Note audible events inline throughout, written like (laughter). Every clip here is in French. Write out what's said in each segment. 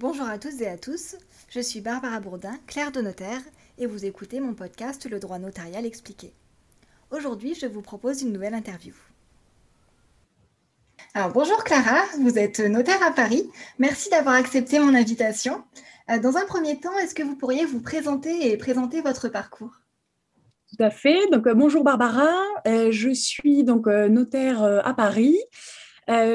Bonjour à toutes et à tous, je suis Barbara Bourdin, clerc de notaire, et vous écoutez mon podcast Le droit notarial expliqué. Aujourd'hui, je vous propose une nouvelle interview. Alors, bonjour Clara, vous êtes notaire à Paris. Merci d'avoir accepté mon invitation. Euh, dans un premier temps, est-ce que vous pourriez vous présenter et présenter votre parcours? Tout à fait. Donc, euh, bonjour Barbara, euh, je suis donc notaire à Paris.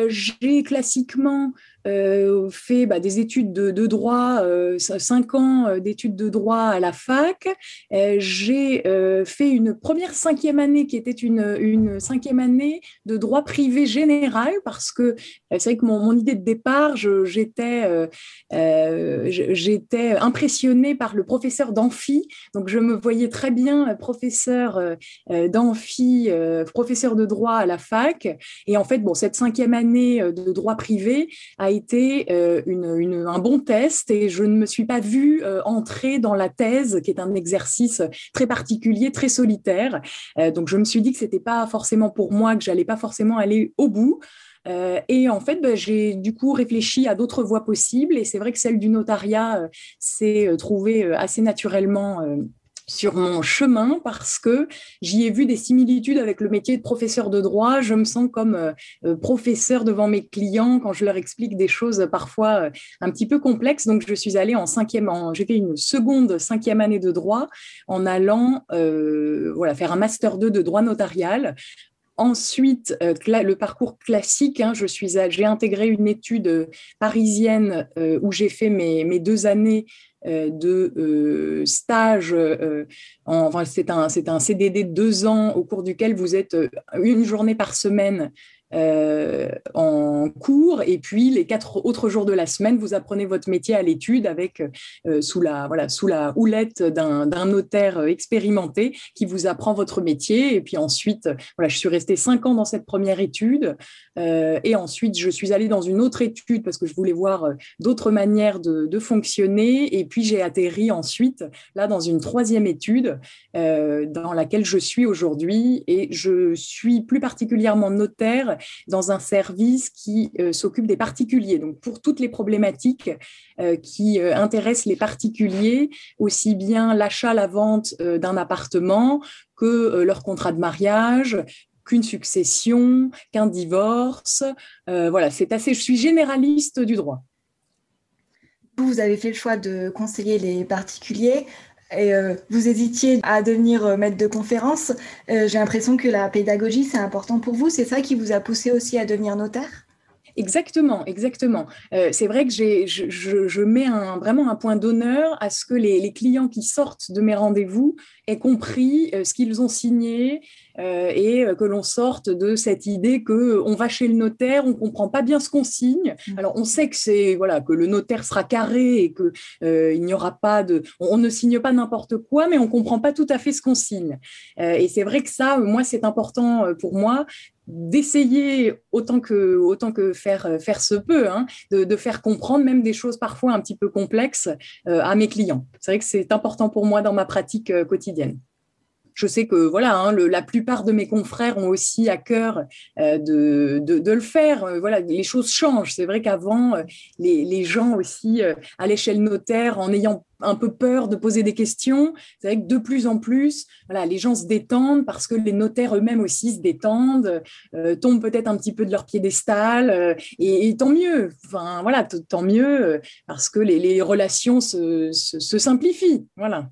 J'ai classiquement euh, fait bah, des études de, droit, euh, cinq ans euh, d'études de droit à la fac. J'ai fait une première cinquième année qui était une, cinquième année de droit privé général parce que c'est vrai que mon, mon, idée de départ, j'étais j'étais impressionnée par le professeur d'amphi. Donc je me voyais très bien professeur d'amphi, professeur de droit à la fac. Et en fait, bon, cette cinquième année de droit privé a été euh, un bon test et je ne me suis pas vue euh, entrer dans la thèse, qui est un exercice très particulier, très solitaire. Euh, donc je me suis dit que c'était pas forcément pour moi, que j'allais pas forcément aller au bout. et en fait, ben, j'ai du coup réfléchi à d'autres voies possibles. Et c'est vrai que celle du notariat s'est trouvée assez naturellement sur mon chemin parce que j'y ai vu des similitudes avec le métier de professeur de droit. Je me sens comme euh, euh, professeur devant mes clients quand je leur explique des choses parfois euh, un petit peu complexes. Donc, je suis allée en cinquième, j'ai fait une seconde cinquième année de droit en allant voilà, faire un master 2 de droit notarial Ensuite, le parcours classique, hein, je suis, j'ai intégré une étude parisienne où j'ai fait mes, mes, deux années de euh, stage. Euh, enfin, c'est un, un CDD de deux ans au cours duquel vous êtes une journée par semaine euh, en cours. Et puis les quatre autres jours de la semaine, vous apprenez votre métier à l'étude avec euh, sous la voilà sous la houlette d'un notaire expérimenté qui vous apprend votre métier. Et puis ensuite voilà je suis restée cinq ans dans cette première étude. Euh, et ensuite je suis allée dans une autre étude parce que je voulais voir d'autres manières de, de, fonctionner. Et puis j'ai atterri ensuite là dans une troisième étude dans laquelle je suis aujourd'hui. Et je suis plus particulièrement notaire dans un service qui euh, s'occupe des particuliers. Donc, pour toutes les problématiques euh, qui euh, intéressent les particuliers, aussi bien l'achat, la vente d'un appartement que leur contrat de mariage, qu'une succession, qu'un divorce. voilà, c'est assez. Je suis généraliste du droit. Vous avez fait le choix de conseiller les particuliers et euh, vous hésitiez à devenir euh, maître de conférence. Euh, j'ai l'impression que la pédagogie, c'est important pour vous. C'est ça qui vous a poussé aussi à devenir notaire? Exactement, exactement. c'est vrai que je, je, mets un, vraiment un point d'honneur à ce que les, les, clients qui sortent de mes rendez-vous aient compris ce qu'ils ont signé, euh, et que l'on sorte de cette idée que on va chez le notaire, on comprend pas bien ce qu'on signe. Mmh. Alors on sait que c'est voilà que le notaire sera carré et que euh, il n'y aura pas de, on, ne signe pas n'importe quoi, mais on comprend pas tout à fait ce qu'on signe. Euh, et c'est vrai que ça, moi, c'est important pour moi d'essayer autant que autant que faire faire se peut hein, de, de, faire comprendre même des choses parfois un petit peu complexes à mes clients. C'est vrai que c'est important pour moi dans ma pratique quotidienne je sais que voilà, hein, la plupart de mes confrères ont aussi à cœur euh, de, de, le faire. Euh, voilà, les choses changent. C'est vrai qu'avant, euh, les, les, gens aussi à l'échelle notaire, en ayant un peu peur de poser des questions. C'est vrai que de plus en plus, voilà, les gens se détendent parce que les notaires eux-mêmes aussi se détendent, tombent peut-être un petit peu de leur piédestal, et, tant mieux. Enfin voilà, tant mieux parce que les, les relations se, se, se simplifient. Voilà.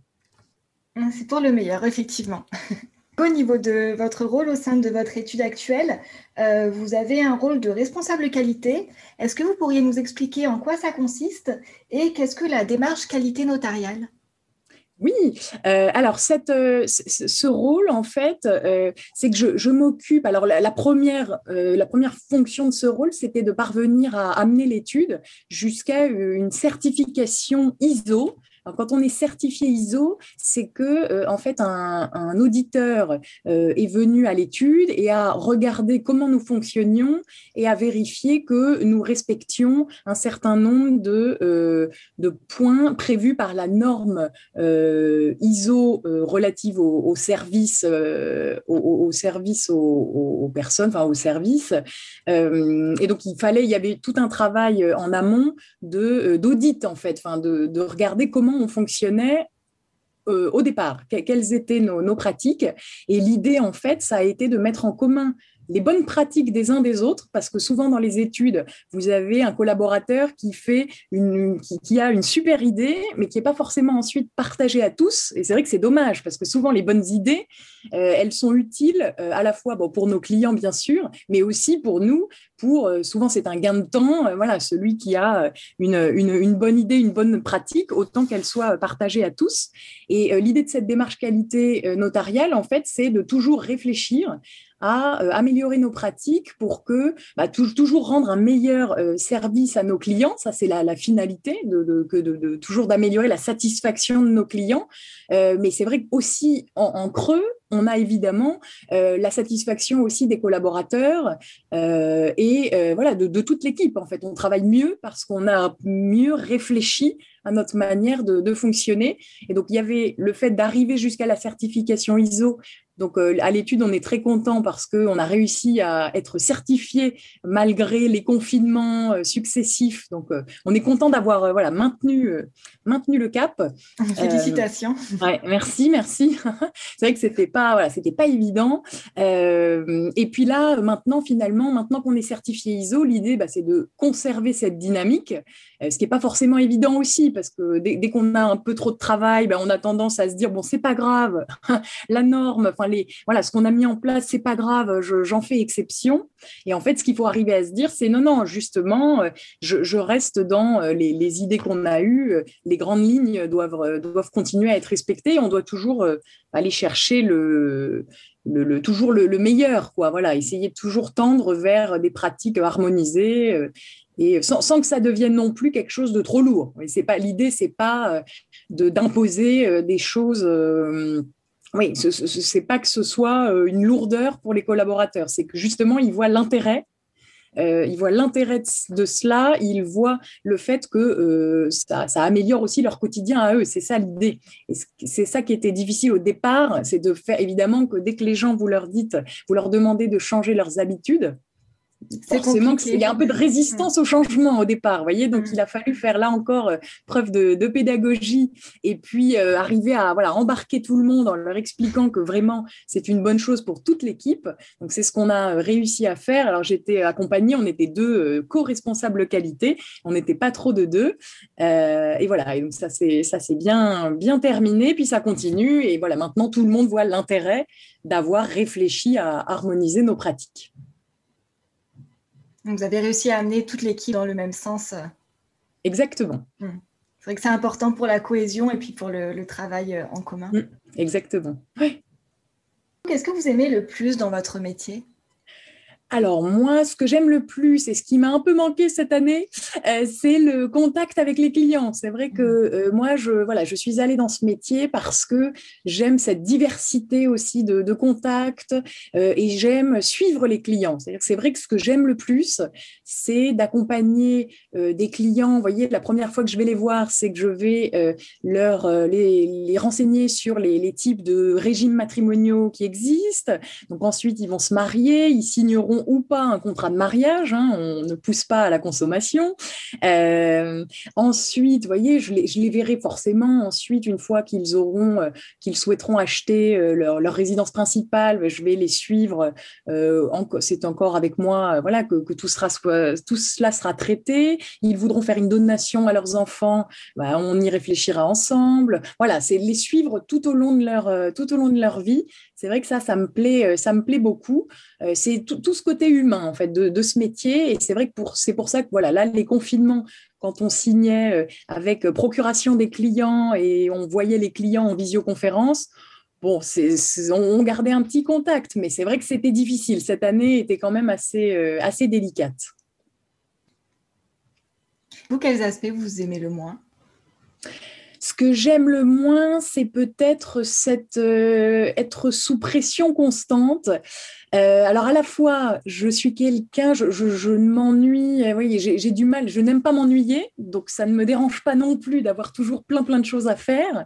Ah, c'est pour le meilleur, effectivement. (laughs) Au niveau de votre rôle au sein de votre étude actuelle, euh, vous avez un rôle de responsable qualité. Est-ce que vous pourriez nous expliquer en quoi ça consiste et qu'est-ce que la démarche qualité notariale? Oui, euh, alors euh, ce rôle, en fait, c'est que je, m'occupe. Alors, la première fonction de ce rôle, c'était de parvenir à amener l'étude jusqu'à une certification ISO quand on est certifié ISO, c'est que en fait un, auditeur est venu à l'étude et a regardé comment nous fonctionnions et a vérifié que nous respections un certain nombre de, de points prévus par la norme ISO relative au, service, au, service aux, personnes, enfin au service. et donc il fallait, il y avait tout un travail en amont d'audit en fait, de regarder comment on fonctionnait euh, au départ, quelles étaient nos, nos pratiques. Et l'idée, en fait, ça a été de mettre en commun les bonnes pratiques des uns des autres, parce que souvent dans les études, vous avez un collaborateur qui fait une, qui, a une super idée, mais qui n'est pas forcément ensuite partagée à tous. Et c'est vrai que c'est dommage, parce que souvent les bonnes idées, euh, elles sont utiles euh, à la fois bon, pour nos clients bien sûr, mais aussi pour nous. Pour euh, souvent c'est un gain de temps. voilà, celui qui a une, une, une, bonne idée, une bonne pratique, autant qu'elle soit partagée à tous. Et l'idée de cette démarche qualité notariale, en fait, c'est de toujours réfléchir à euh, améliorer nos pratiques pour que bah, toujours rendre un meilleur euh, service à nos clients. Ça, c'est la, finalité de, toujours d'améliorer la satisfaction de nos clients. Euh, mais c'est vrai qu'aussi en, creux, on a évidemment la satisfaction aussi des collaborateurs et voilà de, toute l'équipe. En fait, on travaille mieux parce qu'on a mieux réfléchi à notre manière de, fonctionner. Et donc, il y avait le fait d'arriver jusqu'à la certification ISO donc, euh, à l'étude, on est très content parce qu'on a réussi à être certifié malgré les confinements euh, successifs. Donc, euh, on est content d'avoir voilà, maintenu, maintenu le cap. (laughs) Félicitations. Ouais, merci, merci. (laughs) C'est vrai que c'était pas, voilà, c'était pas évident. et puis là, maintenant, finalement, maintenant qu'on est certifié ISO, l'idée, bah, c'est de conserver cette dynamique, ce qui n'est pas forcément évident aussi parce que dès, qu'on a un peu trop de travail, bah, on a tendance à se dire bon, c'est pas grave, (laughs) la norme, enfin voilà, ce qu'on a mis en place, c'est pas grave, j'en fais exception. Et en fait, ce qu'il faut arriver à se dire, c'est non, non, justement, euh, je, reste dans euh, les, idées qu'on a eues. Euh, les grandes lignes doivent, doivent continuer à être respectées. On doit toujours aller chercher le, le, toujours le, meilleur, quoi. Voilà, essayer de toujours tendre vers des pratiques harmonisées et sans, que ça devienne non plus quelque chose de trop lourd. C'est pas l'idée, c'est pas d'imposer des choses oui, ce n'est pas que ce soit euh, une lourdeur pour les collaborateurs, c'est que justement, ils voient l'intérêt. Euh, ils voient l'intérêt de, cela, ils voient le fait que euh, ça, améliore aussi leur quotidien à eux. C'est ça l'idée. C'est ça qui était difficile au départ, c'est de faire évidemment que dès que les gens vous leur dites, vous leur demandez de changer leurs habitudes, forcément qu'il y a un peu de résistance au changement au départ, voyez. Donc, mm. il a fallu faire là encore euh, preuve de, pédagogie et puis euh, arriver à voilà embarquer tout le monde en leur expliquant que vraiment c'est une bonne chose pour toute l'équipe. Donc, c'est ce qu'on a euh, réussi à faire. Alors, j'étais accompagnée, on était deux co-responsables qualité, on n'était pas trop de deux. et voilà. Et donc, ça c'est ça c'est bien bien terminé. Puis ça continue. Et voilà, maintenant tout le monde voit l'intérêt d'avoir réfléchi à harmoniser nos pratiques. Donc, vous avez réussi à amener toute l'équipe dans le même sens. Euh. Exactement. Hmm. C'est vrai que c'est important pour la cohésion et puis pour le, travail euh, en commun. Hmm. Exactement. Qu'est-ce que vous aimez le plus dans votre métier? Alors moi, ce que j'aime le plus et ce qui m'a un peu manqué cette année, euh, c'est le contact avec les clients. C'est vrai que mmh. euh, moi, je voilà, je suis allée dans ce métier parce que j'aime cette diversité aussi de, de contacts euh, et j'aime suivre les clients. C'est-à-dire c'est vrai que ce que j'aime le plus, c'est d'accompagner des clients. Vous voyez, la première fois que je vais les voir, c'est que je vais leur les, les, renseigner sur les, les types de régimes matrimoniaux qui existent. Donc ensuite, ils vont se marier, ils signeront ou pas un contrat de mariage, hein, on ne pousse pas à la consommation. Euh, ensuite, vous voyez, je les, verrai forcément ensuite, une fois qu'ils auront, euh, qu'ils souhaiteront acheter euh, leur, résidence principale, je vais les suivre. c'est encore avec moi, voilà, que, que tout, sera, tout cela sera traité. Ils voudront faire une donation à leurs enfants, bah, on y réfléchira ensemble. Voilà, c'est les suivre tout au long de leur, tout au long de leur vie. C'est vrai que ça, ça me plaît, ça me plaît beaucoup. c'est tout, ce côté humain en fait de, ce métier. Et c'est vrai que pour, c'est pour ça que voilà, là, les confinements, quand on signait euh, avec euh, procuration des clients et on voyait les clients en visioconférence, bon, c'est, on gardait un petit contact, mais c'est vrai que c'était difficile. Cette année était quand même assez, euh, assez délicate. Vous, quels aspects vous aimez le moins? Ce que j'aime le moins, c'est peut-être euh, être sous pression constante. Euh, alors à la fois, je suis quelqu'un, je, je, m'ennuie, euh, oui, j'ai du mal, je n'aime pas m'ennuyer, donc ça ne me dérange pas non plus d'avoir toujours plein plein de choses à faire.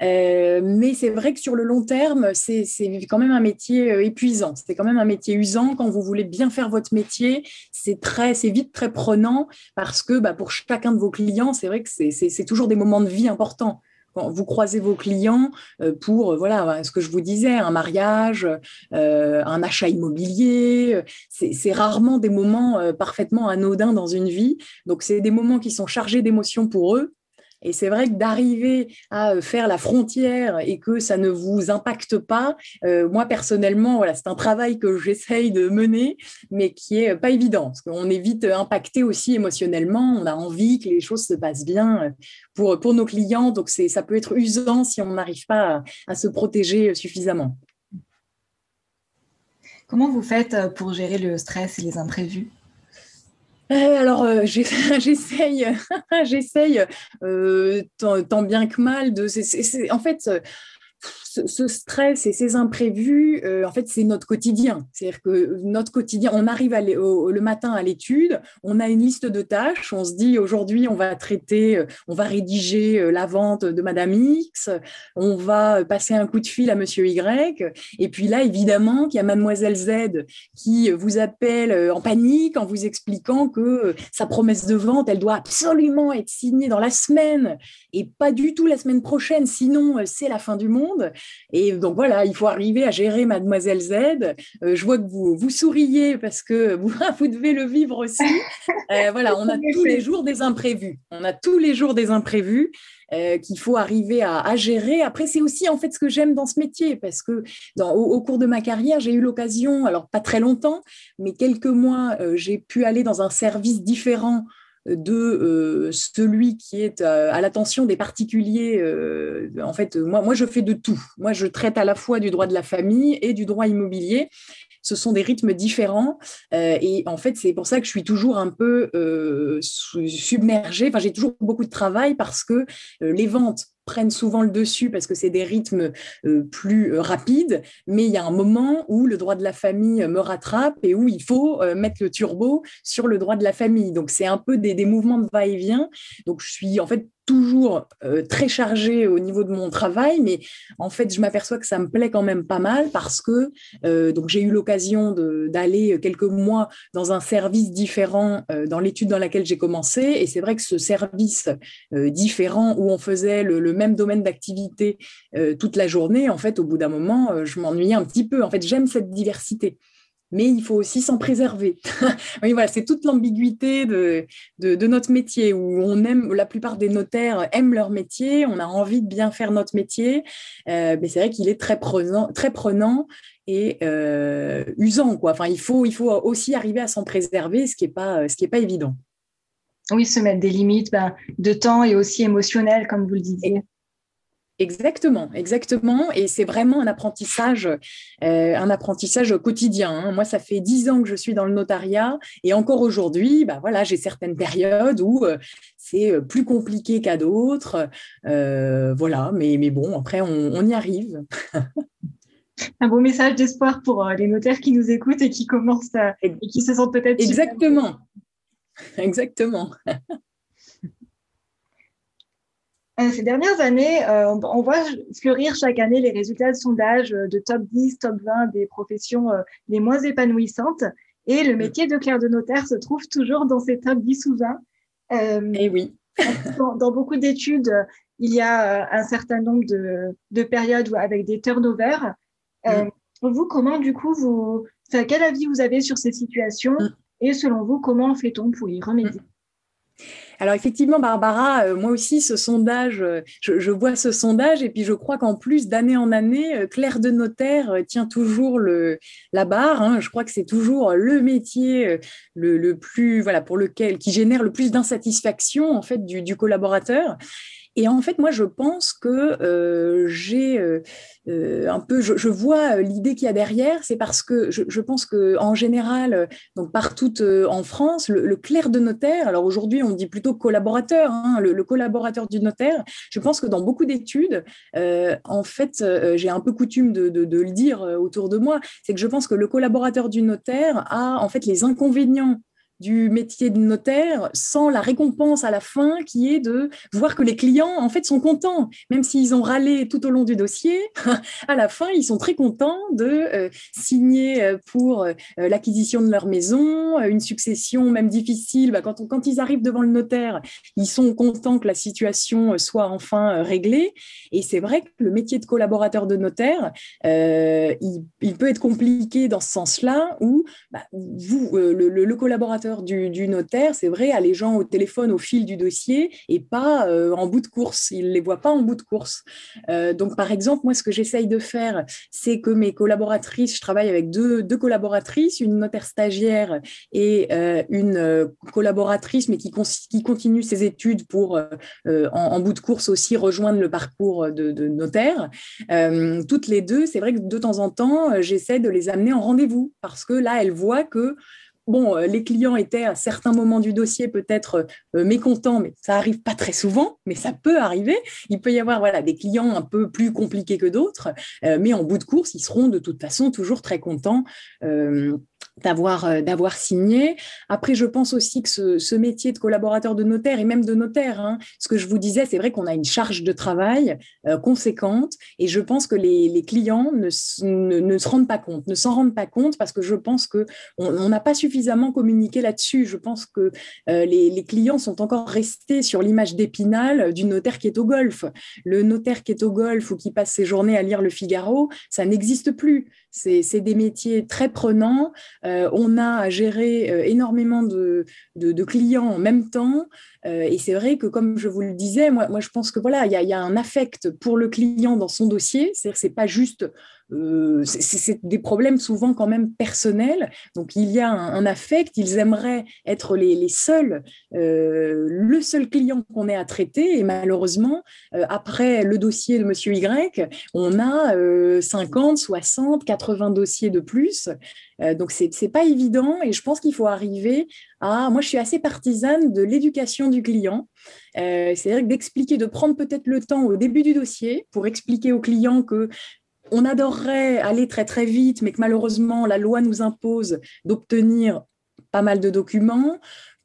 Mais c'est vrai que sur le long terme, c'est quand même un métier épuisant. C'est quand même un métier usant. Quand vous voulez bien faire votre métier, c'est très, c'est vite très prenant parce que bah, pour chacun de vos clients, c'est vrai que c'est toujours des moments de vie importants quand vous croisez vos clients euh, pour, euh, voilà, ce que je vous disais, un mariage, euh, un achat immobilier, c'est rarement des moments parfaitement anodins dans une vie. Donc, c'est des moments qui sont chargés d'émotions pour eux et c'est vrai que d'arriver à euh, faire la frontière et que ça ne vous impacte pas, euh, moi personnellement, voilà, c'est un travail que j'essaye de mener, mais qui est pas évident, parce qu'on est vite impacté aussi émotionnellement. On a envie que les choses se passent bien euh, pour, pour nos clients, donc ça peut être usant si on n'arrive pas à se protéger suffisamment. Comment vous faites pour gérer le stress et les imprévus? euh, alors, euh, (laughs) j'essaye, (laughs) j'essaye euh, tant, bien que mal de. en fait, ce, stress et ces imprévus, euh, en fait, c'est notre quotidien. C'est-à-dire que notre quotidien, on arrive le matin à l'étude, on a une liste de tâches, on se dit aujourd'hui, on va traiter, euh, on va rédiger euh, la vente de Madame X, on va passer un coup de fil à Monsieur Y, et puis là, évidemment, qu'il y a Mademoiselle Z qui vous appelle en panique en vous expliquant que sa promesse de vente, elle doit absolument être signée dans la semaine et pas du tout la semaine prochaine, sinon c'est la fin du monde. Et donc voilà, il faut arriver à gérer Mademoiselle Z. Euh, je vois que vous, vous souriez parce que (laughs) vous, vous devez le vivre aussi. Euh, voilà, on a tous les jours des imprévus. On a tous les jours des imprévus. Euh, qu'il faut arriver à, gérer. Après, c'est aussi en fait ce que j'aime dans ce métier, parce que dans, au, cours de ma carrière, j'ai eu l'occasion, alors pas très longtemps, mais quelques mois, j'ai pu aller dans un service différent de euh, celui qui est euh, à, l'attention des particuliers. Euh, en fait, moi, moi, je fais de tout. Moi, je traite à la fois du droit de la famille et du droit immobilier. Ce sont des rythmes différents. et en fait, c'est pour ça que je suis toujours un peu submergée. Enfin, j'ai toujours beaucoup de travail parce que les ventes prennent souvent le dessus parce que c'est des rythmes euh, plus euh, rapides, mais il y a un moment où le droit de la famille me rattrape et où il faut euh, mettre le turbo sur le droit de la famille. Donc c'est un peu des, des mouvements de va-et-vient. Donc je suis en fait toujours euh, très chargée au niveau de mon travail, mais en fait, je m'aperçois que ça me plaît quand même pas mal parce que euh, donc j'ai eu l'occasion d'aller quelques mois dans un service différent euh, dans l'étude dans laquelle j'ai commencé, et c'est vrai que ce service différent où on faisait le, le même domaine d'activité toute la journée, en fait, au bout d'un moment, je m'ennuyais un petit peu. En fait, j'aime cette diversité mais il faut aussi s'en préserver. (laughs) oui, voilà, c'est toute l'ambiguïté de, de, notre métier où on aime, la plupart des notaires aiment leur métier, on a envie de bien faire notre métier, euh, mais c'est vrai qu'il est très prenant, très prenant et euh, usant. Quoi. Enfin, il faut, il faut aussi arriver à s'en préserver, ce qui n'est pas, ce qui est pas évident. Oui, se mettre des limites ben, de temps et aussi émotionnelles, comme vous le disiez. Exactement, exactement. Et c'est vraiment un apprentissage, euh, un apprentissage quotidien. Hein. Moi, ça fait dix ans que je suis dans le notariat et encore aujourd'hui, bah voilà, j'ai certaines périodes où euh, c'est euh, plus compliqué qu'à d'autres. voilà, mais, mais bon, après, on, y arrive. un beau message d'espoir pour les notaires qui nous écoutent et qui commencent et qui se sentent peut-être. Exactement. Exactement. (laughs) Euh, ces dernières années, euh, on voit fleurir chaque année les résultats de sondage euh, de top 10, top 20 des professions les moins épanouissantes. Et le mm. métier de clerc de notaire se trouve toujours dans ces top 10 ou 20. et oui. (laughs) dans, beaucoup d'études, il y a un certain nombre de, périodes avec des turnovers. Mm. Vous, comment, du coup, vous, quel avis vous avez sur ces situations mm. Et selon vous, comment fait-on pour y remédier? Alors effectivement, Barbara, euh, moi aussi, ce sondage, euh, je, vois ce sondage et puis je crois qu'en plus, d'année en année, euh, Claire de Notaire tient toujours le, la barre. Hein. Je crois que c'est toujours le métier le, plus, voilà, pour lequel, qui génère le plus d'insatisfaction en fait du, du collaborateur. Et en fait, moi, je pense que euh, j'ai euh, euh, un peu, je, vois l'idée qu'il y a derrière, c'est parce que je, pense que en général, donc partout en France, le, clerc de notaire, alors aujourd'hui, on dit plutôt collaborateur, hein, le, collaborateur du notaire. Je pense que dans beaucoup d'études, en fait, j'ai un peu coutume de, de, le dire autour de moi, c'est que je pense que le collaborateur du notaire a en fait les inconvénients du métier de notaire sans la récompense à la fin qui est de voir que les clients en fait sont contents. Même s'ils ont râlé tout au long du dossier (laughs) à la fin ils sont très contents de euh, signer euh, pour euh, l'acquisition de leur maison une succession même difficile. Bah, quand, quand ils arrivent devant le notaire ils sont contents que la situation soit enfin réglée. Et c'est vrai que le métier de collaborateur de notaire il, peut être compliqué dans ce sens-là où bah, vous le collaborateur du, notaire, c'est vrai, a les gens au téléphone au fil du dossier et pas euh, en bout de course. Il ne les voit pas en bout de course. Euh, donc, par exemple, moi, ce que j'essaye de faire, c'est que mes collaboratrices, je travaille avec deux, deux collaboratrices, une notaire stagiaire et euh, une collaboratrice, mais qui, qui, continue ses études pour, en, bout de course aussi, rejoindre le parcours de, de notaire. toutes les deux, c'est vrai que de temps en temps, j'essaie de les amener en rendez-vous parce que là, elles voient que bon, euh, les clients étaient à certains moments du dossier peut-être euh, mécontents, mais ça arrive pas très souvent, mais ça peut arriver. Il peut y avoir voilà des clients un peu plus compliqués que d'autres, euh, mais en bout de course, ils seront de toute façon toujours très contents d'avoir euh, d'avoir signé. Après, je pense aussi que ce, métier de collaborateur de notaire et même de notaire, hein, ce que je vous disais, c'est vrai qu'on a une charge de travail euh, conséquente et je pense que les, clients ne, ne, se rendent pas compte, ne s'en rendent pas compte parce que je pense que on n'a pas suffisamment communiqué là-dessus. Je pense que euh, les, les, clients sont encore restés sur l'image d'épinal du notaire qui est au golf. Le notaire qui est au golf ou qui passe ses journées à lire le Figaro, ça n'existe plus. C'est des métiers très prenants. Euh, on a à gérer euh, énormément de, clients en même temps. Euh, et c'est vrai que, comme je vous le disais, moi, je pense que voilà, il y, a un affect pour le client dans son dossier. C'est-à-dire que c'est pas juste euh, c'est des problèmes souvent quand même personnels. Donc il y a un, affect, ils aimeraient être les, seuls, euh, le seul client qu'on ait à traiter. Et malheureusement, euh, après le dossier de Monsieur Y, on a 50, 60, 80 dossiers de plus. donc c'est pas évident. Et je pense qu'il faut arriver à. Moi, je suis assez partisane de l'éducation du client. C'est-à-dire d'expliquer, de prendre peut-être le temps au début du dossier pour expliquer au client que on adorerait aller très très vite, mais que malheureusement la loi nous impose d'obtenir pas mal de documents,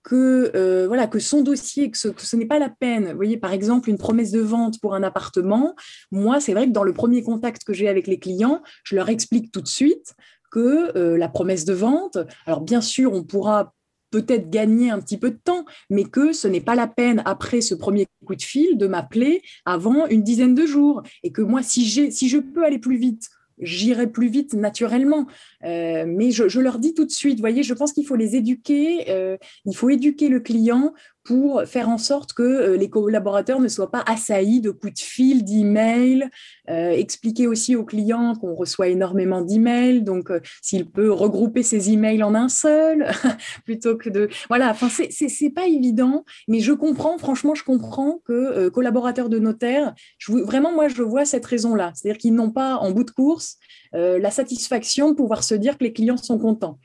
que euh, voilà que son dossier, que ce, n'est pas la peine. Voyez, par exemple, une promesse de vente pour un appartement. Moi, c'est vrai que dans le premier contact que j'ai avec les clients, je leur explique tout de suite que euh, la promesse de vente. Alors bien sûr, on pourra peut-être gagner un petit peu de temps, mais que ce n'est pas la peine, après ce premier coup de fil, de m'appeler avant une dizaine de jours. Et que moi, si, si je peux aller plus vite, j'irai plus vite naturellement. Euh, mais je, leur dis tout de suite, voyez, je pense qu'il faut les éduquer, euh, il faut éduquer le client pour faire en sorte que euh, les collaborateurs ne soient pas assaillis de coups de fil, d'emails, expliquer aussi aux clients qu'on reçoit énormément d'emails, donc s'il peut regrouper ses emails en un seul, (laughs) plutôt que de... Voilà, enfin, c'est pas évident, mais je comprends, franchement, je comprends que collaborateurs de notaire, vraiment, moi, je vois cette raison-là, c'est-à-dire qu'ils n'ont pas, en bout de course, la satisfaction de pouvoir se dire que les clients sont contents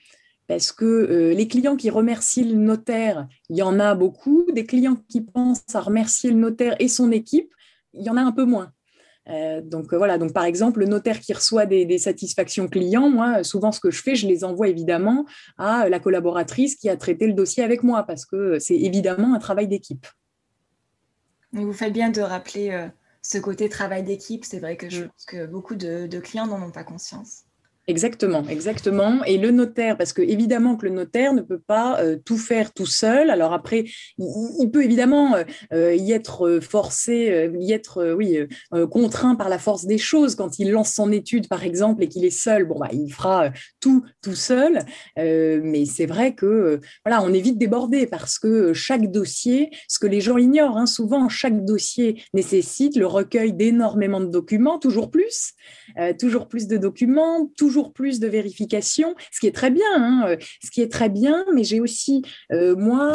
parce que euh, les clients qui remercient le notaire, il y en a beaucoup. Des clients qui pensent à remercier le notaire et son équipe, il y en a un peu moins. Euh, donc euh, voilà, donc par exemple, le notaire qui reçoit des, satisfactions clients, moi, souvent ce que je fais, je les envoie évidemment à la collaboratrice qui a traité le dossier avec moi, parce que c'est évidemment un travail d'équipe. Vous faites bien de rappeler ce côté travail d'équipe. C'est vrai que je mm. pense que beaucoup de clients n'en ont pas conscience. Exactement, exactement. Et le notaire, parce que évidemment que le notaire ne peut pas euh, tout faire tout seul. Alors après, il, peut évidemment euh, euh, y être forcé, y être, oui, contraint par la force des choses quand il lance son étude, par exemple, et qu'il est seul. Bon, bah, il fera tout tout seul. mais c'est vrai que voilà, on est vite parce que chaque dossier, ce que les gens ignorent, hein, souvent chaque dossier nécessite le recueil d'énormément de documents, toujours plus, toujours plus de documents, toujours plus de vérifications, ce qui est très bien, hein, ce qui est très bien, mais j'ai aussi, moi,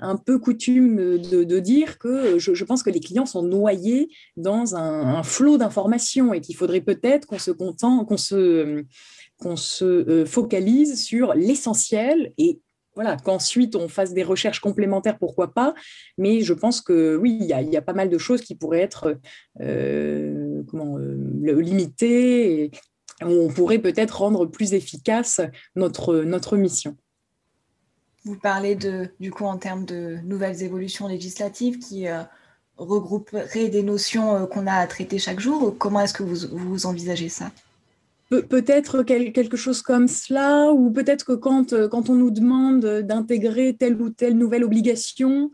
un peu coutume de, dire que je, pense que les clients sont noyés dans un, flot d'informations et qu'il faudrait peut-être qu'on se contente, qu'on se focalise sur l'essentiel et voilà, qu'ensuite on fasse des recherches complémentaires, pourquoi pas. Mais je pense que oui, il y, a, pas mal de choses qui pourraient être euh, comment, euh, limitées et on pourrait peut-être rendre plus efficace notre, notre mission. Vous parlez de, du coup en termes de nouvelles évolutions législatives qui euh, regrouperaient des notions qu'on a à traiter chaque jour. Comment est-ce que vous envisagez ça? Peut-être quelque chose comme cela, ou peut-être que quand, euh, quand on nous demande d'intégrer telle ou telle nouvelle obligation,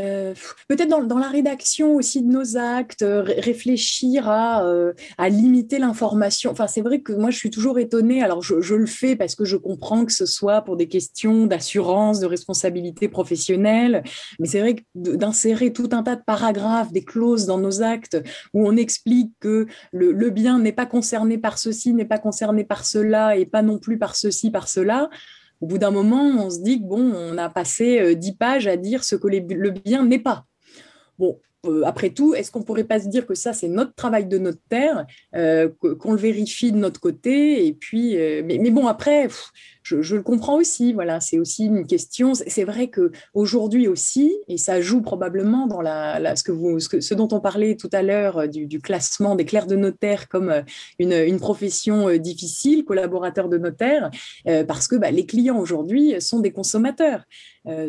euh, peut-être dans, la rédaction aussi de nos actes, euh, réfléchir à, euh, à limiter l'information. Enfin, c'est vrai que moi, je suis toujours étonnée. Alors, je, le fais parce que je comprends que ce soit pour des questions d'assurance, de responsabilité professionnelle. Mais c'est vrai que d'insérer tout un tas de paragraphes, des clauses dans nos actes où on explique que le bien n'est pas concerné par ceci, n'est pas concerné par cela et pas non plus par ceci, par cela au bout d'un moment, on se dit que bon, on a passé euh, dix pages à dire ce que le bien n'est pas. Euh, après tout, est-ce qu'on pourrait pas se dire que ça, c'est notre travail de notaire, euh, qu'on le vérifie de notre côté, et puis, mais, bon, après, je, le comprends aussi. Voilà, c'est aussi une question. C'est vrai que aujourd'hui aussi, et ça joue probablement dans la, ce, que ce, dont on parlait tout à l'heure euh, du, classement des clercs de notaire comme euh, une, profession euh, difficile, collaborateur de notaire, parce que bah, les clients aujourd'hui sont des consommateurs.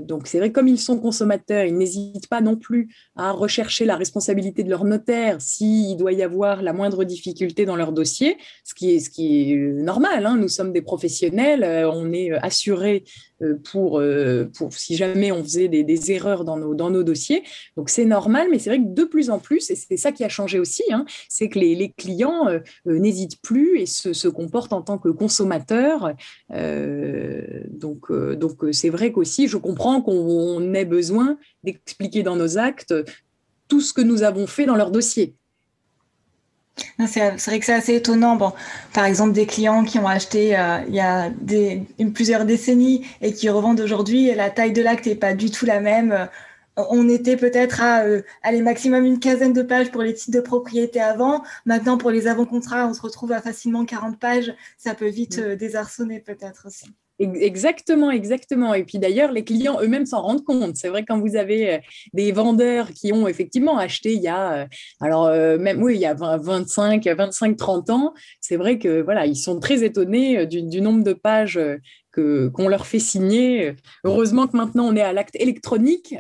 donc c'est vrai, comme ils sont consommateurs, ils n'hésitent pas non plus à rechercher la responsabilité de leur notaire s'il doit y avoir la moindre difficulté dans leur dossier, ce qui est, ce qui est normal. Hein. Nous sommes des professionnels on est euh, assuré euh, pour, euh, pour si jamais on faisait des, erreurs dans nos, dans nos dossiers. Donc c'est normal, mais c'est vrai que de plus en plus, et c'est ça qui a changé aussi, hein, c'est que les, clients n'hésitent plus et se, comportent en tant que consommateurs. donc donc c'est vrai qu'aussi, je comprends qu'on ait besoin d'expliquer dans nos actes tout ce que nous avons fait dans leur dossier. C'est vrai que c'est assez étonnant. Bon, par exemple, des clients qui ont acheté euh, il y a des, plusieurs décennies et qui revendent aujourd'hui, la taille de l'acte n'est pas du tout la même. Euh, on était peut-être à euh, aller maximum une quinzaine de pages pour les titres de propriété avant. Maintenant, pour les avant-contrats, on se retrouve à facilement 40 pages. Ça peut vite désarçonner peut-être aussi. Exactement, exactement. Et puis d'ailleurs, les clients eux-mêmes s'en rendent compte. C'est vrai quand vous avez euh, des vendeurs qui ont effectivement acheté il y a, euh, alors euh, même oui, il y a 25, 25, 30 ans, c'est vrai que voilà, ils sont très étonnés du, du nombre de pages qu'on leur fait signer. Heureusement que maintenant on est à l'acte électronique.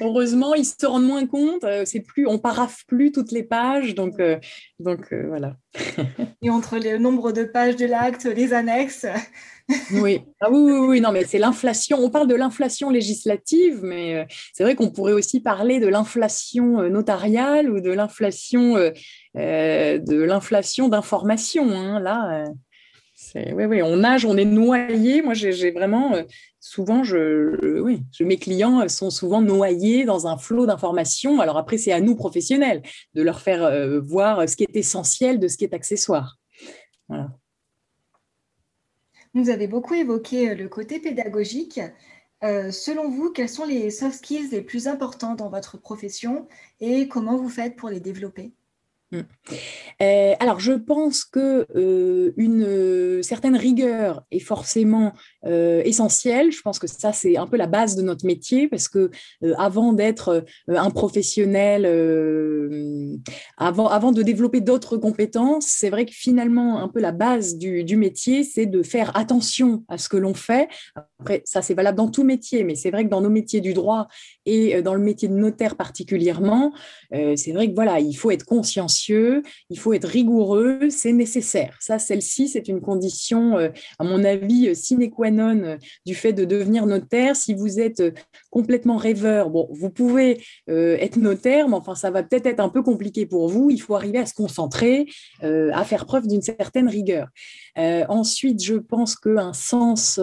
heureusement, ils se rendent moins compte. Euh, c'est plus, on paraffe plus toutes les pages, donc, euh, donc euh, voilà. Et entre le nombre de pages de l'acte, les annexes. (laughs) oui. Ah oui, oui, oui, non, mais c'est l'inflation. On parle de l'inflation législative, mais c'est vrai qu'on pourrait aussi parler de l'inflation notariale ou de l'inflation de l'inflation d'information. Hein. Là, euh, oui, oui, on nage, on est noyé. Moi, j'ai vraiment, euh, souvent, oui, mes clients sont souvent noyés dans un flot d'informations. Alors après, c'est à nous, professionnels, de leur faire voir ce qui est essentiel de ce qui est accessoire. Vous avez beaucoup évoqué le côté pédagogique. selon vous, quels sont les soft skills les plus importants dans votre profession et comment vous faites pour les développer? Mm. Euh, alors, je pense que euh, une euh, certaine rigueur est forcément essentielle. Je pense que ça, c'est un peu la base de notre métier parce que avant d'être un professionnel, avant, avant de développer d'autres compétences, c'est vrai que finalement, un peu la base du, du métier, c'est de faire attention à ce que l'on fait. Après, ça, c'est valable dans tout métier, mais c'est vrai que dans nos métiers du droit et dans le métier de notaire particulièrement, c'est vrai que voilà, il faut être consciencieux il faut être rigoureux, c'est nécessaire. Ça, celle-ci, c'est une condition, euh, à mon avis, euh, sine qua euh, du fait de devenir notaire. Si vous êtes complètement rêveur, vous pouvez être notaire, mais enfin, ça va peut-être être un peu compliqué pour vous. Il faut arriver à se concentrer, à faire preuve d'une certaine rigueur. ensuite, je pense qu'un sens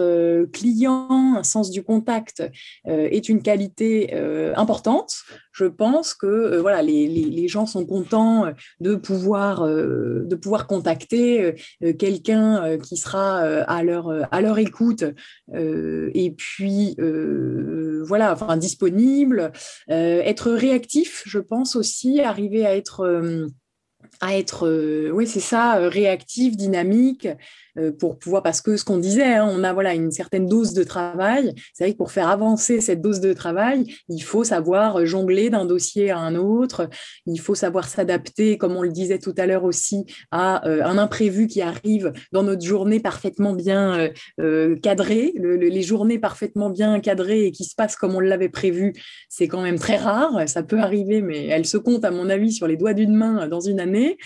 client, un sens du contact est une qualité importante je pense que voilà, les, les, gens sont contents de pouvoir, de pouvoir contacter quelqu'un qui sera à leur, à leur écoute et puis voilà, enfin disponible, être réactif, je pense aussi, arriver à être à être, oui, c'est ça, réactif, dynamique, euh, pour pouvoir, parce que ce qu'on disait, hein, on a une certaine dose de travail. C'est vrai que pour faire avancer cette dose de travail, il faut savoir jongler d'un dossier à un autre. Il faut savoir s'adapter, comme on le disait tout à l'heure aussi, à euh, un imprévu qui arrive dans notre journée parfaitement bien euh, cadrée. les journées parfaitement bien cadrées et qui se passent comme on l'avait prévu, c'est quand même très rare. Ça peut arriver, mais elle se compte à mon avis sur les doigts d'une main dans une année.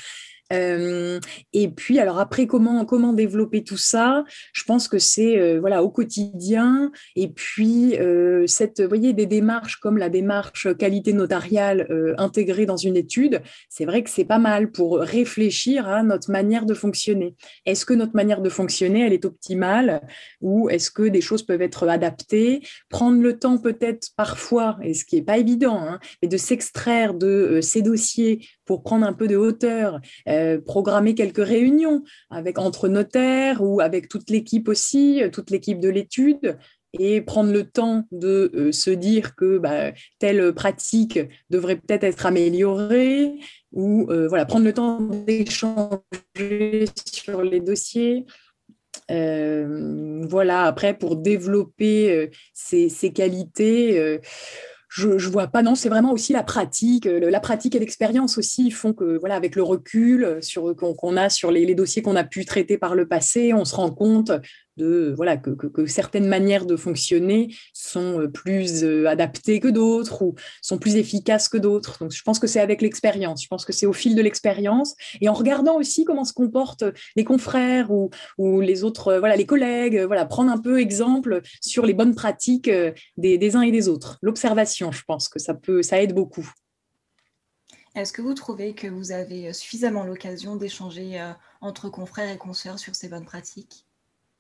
Euh, et puis, alors après, comment, comment développer tout ça? Je pense que c'est euh, voilà, au quotidien. Et puis, euh, cette, vous voyez, des démarches comme la démarche qualité notariale intégrée dans une étude, c'est vrai que c'est pas mal pour réfléchir à notre manière de fonctionner. Est-ce que notre manière de fonctionner, elle est optimale? Ou est-ce que des choses peuvent être adaptées? Prendre le temps peut-être parfois, et ce qui n'est pas évident, hein, mais de s'extraire de ces dossiers pour prendre un peu de hauteur, programmer quelques réunions avec entre notaires ou avec toute l'équipe aussi, euh, toute l'équipe de l'étude, et prendre le temps de euh, se dire que bah, telle pratique devrait peut-être être améliorée, ou voilà, prendre le temps d'échanger sur les dossiers. voilà, après, pour développer ces, ces qualités, je, je vois pas. Non, c'est vraiment aussi la pratique, euh, la pratique et l'expérience aussi font que, voilà, avec le recul euh, sur qu'on a sur les dossiers qu'on a pu traiter par le passé, on se rend compte de voilà que, certaines manières de fonctionner sont euh, plus euh, adaptées que d'autres ou sont plus efficaces que d'autres. Donc je pense que c'est avec l'expérience. Je pense que c'est au fil de l'expérience et en regardant aussi comment se comportent les confrères ou, ou les autres euh, voilà les collègues. Voilà prendre un peu exemple sur les bonnes pratiques des, des uns et des autres. L'observation, je pense que ça peut ça aide beaucoup. Est-ce que vous trouvez que vous avez suffisamment l'occasion d'échanger entre confrères et consoeurs sur ces bonnes pratiques?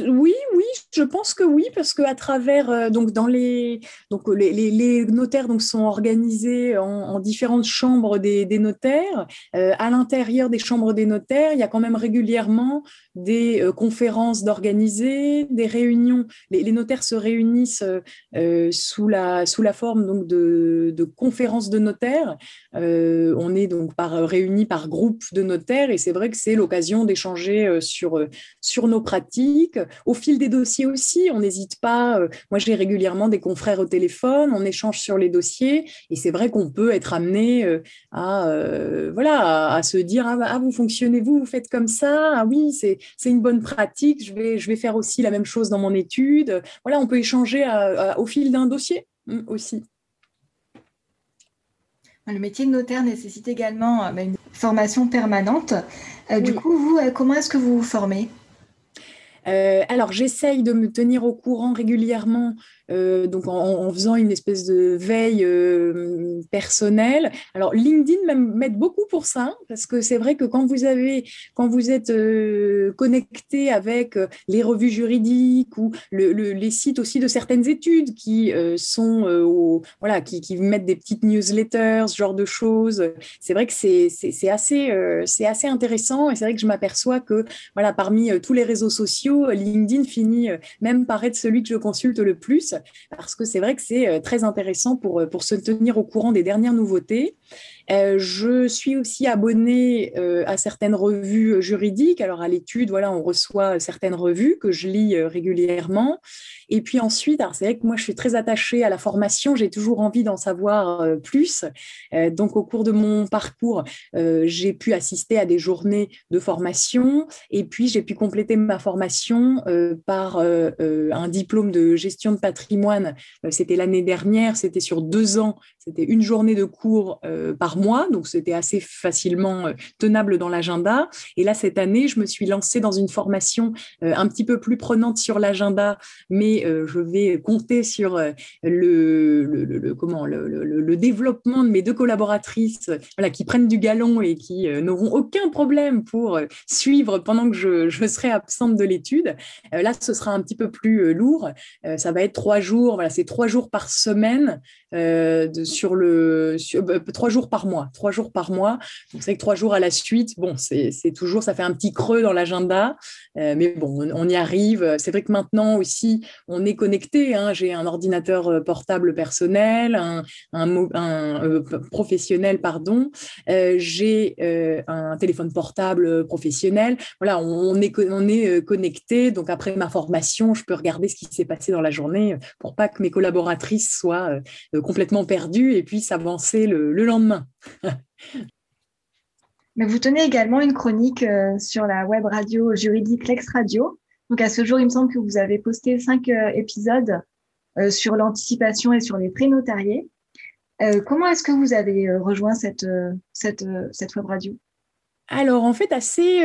oui, oui, je pense que oui, parce qu'à travers, euh, donc dans les, donc les, les, notaires donc sont organisés en, différentes chambres des, des notaires. Euh, à l'intérieur des chambres des notaires, il y a quand même régulièrement des euh, conférences d'organiser, des réunions. Les, notaires se réunissent sous la sous la forme donc de, de conférences de notaires. on est donc par réunis par groupe de notaires et c'est vrai que c'est l'occasion d'échanger sur sur nos pratiques. Au fil des dossiers aussi, on n'hésite pas. Euh, moi, j'ai régulièrement des confrères au téléphone, on échange sur les dossiers, et c'est vrai qu'on peut être amené euh, à, euh, voilà, à, se dire ah, ah, vous fonctionnez vous, vous faites comme ça. Ah oui, c'est une bonne pratique. Je vais, je vais faire aussi la même chose dans mon étude. Voilà, on peut échanger au fil d'un dossier hum, aussi. Le métier de notaire nécessite également bah, une formation permanente. Du coup, vous, comment est-ce que vous vous formez? Alors, j'essaye de me tenir au courant régulièrement euh, donc en, faisant une espèce de veille euh, personnelle. Alors LinkedIn m'aide beaucoup pour ça parce que c'est vrai que quand vous avez, quand vous êtes euh, connecté avec les revues juridiques ou les sites aussi de certaines études qui sont voilà, qui, qui mettent des petites newsletters, ce genre de choses. C'est vrai que c'est assez, c'est assez intéressant et c'est vrai que je m'aperçois que voilà, parmi tous les réseaux sociaux, LinkedIn finit même par être celui que je consulte le plus parce que c'est vrai que c'est euh, très intéressant euh, pour se tenir au courant des dernières nouveautés. Euh, je suis aussi abonnée à certaines revues juridiques. Alors à l'étude, voilà, on reçoit certaines revues que je lis régulièrement. Et puis ensuite, c'est vrai que moi, je suis très attachée à la formation. J'ai toujours envie d'en savoir plus. donc au cours de mon parcours, j'ai pu assister à des journées de formation. Et puis j'ai pu compléter ma formation par un diplôme de gestion de patrimoine euh, c'était l'année dernière, c'était sur deux ans. C'était une journée de cours par mois, donc c'était assez facilement tenable dans l'agenda. Et là, cette année, je me suis lancée dans une formation un petit peu plus prenante sur l'agenda, mais je vais compter sur le, comment, le, développement de mes deux collaboratrices voilà, qui prennent du galon et qui n'auront aucun problème pour suivre pendant que je, serai absente de l'étude. là, ce sera un petit peu plus lourd. ça va être trois jours, voilà, c'est trois jours par semaine euh, de, sur le bah, trois jours par mois, trois jours par mois. Vous savez que trois jours à la suite, bon, c'est toujours, ça fait un petit creux dans l'agenda, euh, mais bon, on, y arrive. C'est vrai que maintenant aussi, on est connecté. Hein. J'ai un ordinateur euh, portable personnel, un, un, professionnel, pardon. J'ai un téléphone portable professionnel. Voilà, on, est, on est connecté. Donc après ma formation, je peux regarder ce qui s'est passé dans la journée pour pas que mes collaboratrices soient complètement et puis s'avancer le, lendemain. (laughs) Mais vous tenez également une chronique euh, sur la web radio juridique Lex Radio. Donc à ce jour, il me semble que vous avez posté cinq euh, épisodes euh, sur l'anticipation et sur les prix notariés. comment est-ce que vous avez rejoint cette, cette, cette web radio? Alors en fait, assez,